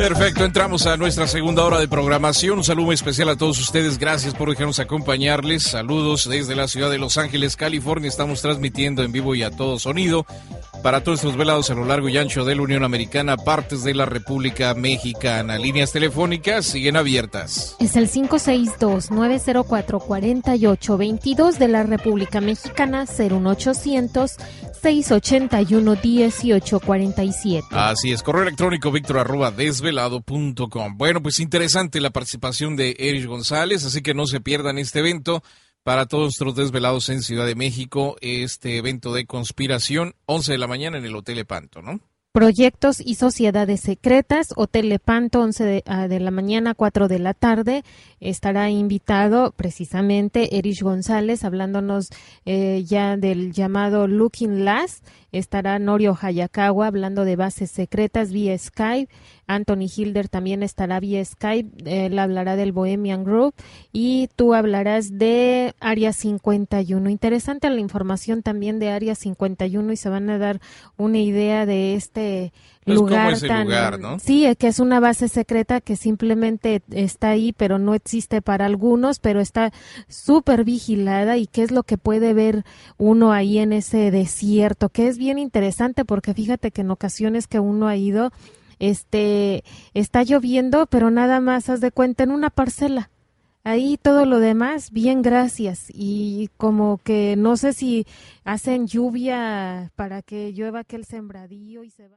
Perfecto, entramos a nuestra segunda hora de programación. Un saludo especial a todos ustedes. Gracias por dejarnos acompañarles. Saludos desde la ciudad de Los Ángeles, California. Estamos transmitiendo en vivo y a todo sonido para todos nuestros velados a lo largo y ancho de la Unión Americana, partes de la República Mexicana. Líneas telefónicas siguen abiertas. Es el 562-904-4822 de la República Mexicana, 01800 681-1847. Así es, correo electrónico víctor arroba desvelado.com. Bueno, pues interesante la participación de Erich González, así que no se pierdan este evento para todos nuestros desvelados en Ciudad de México, este evento de conspiración, 11 de la mañana en el Hotel Epanto, ¿no? Proyectos y Sociedades Secretas, Hotel Lepanto, 11 de, uh, de, la mañana, 4 de la tarde. Estará invitado precisamente Erich González, hablándonos eh, ya del llamado Looking Last. Estará Norio Hayakawa hablando de bases secretas vía Skype. Anthony Hilder también estará vía Skype. Él hablará del Bohemian Group. Y tú hablarás de Área 51. Interesante la información también de Área 51 y se van a dar una idea de este Pues, lugar ¿cómo es el tan lugar, no? sí que es una base secreta que simplemente está ahí pero no existe para algunos pero está súper vigilada y qué es lo que puede ver uno ahí en ese desierto que es bien interesante porque fíjate que en ocasiones que uno ha ido este está lloviendo pero nada más haz de cuenta en una parcela Ahí todo lo demás, bien, gracias. Y como que no sé si hacen lluvia para que llueva aquel sembradío y se va.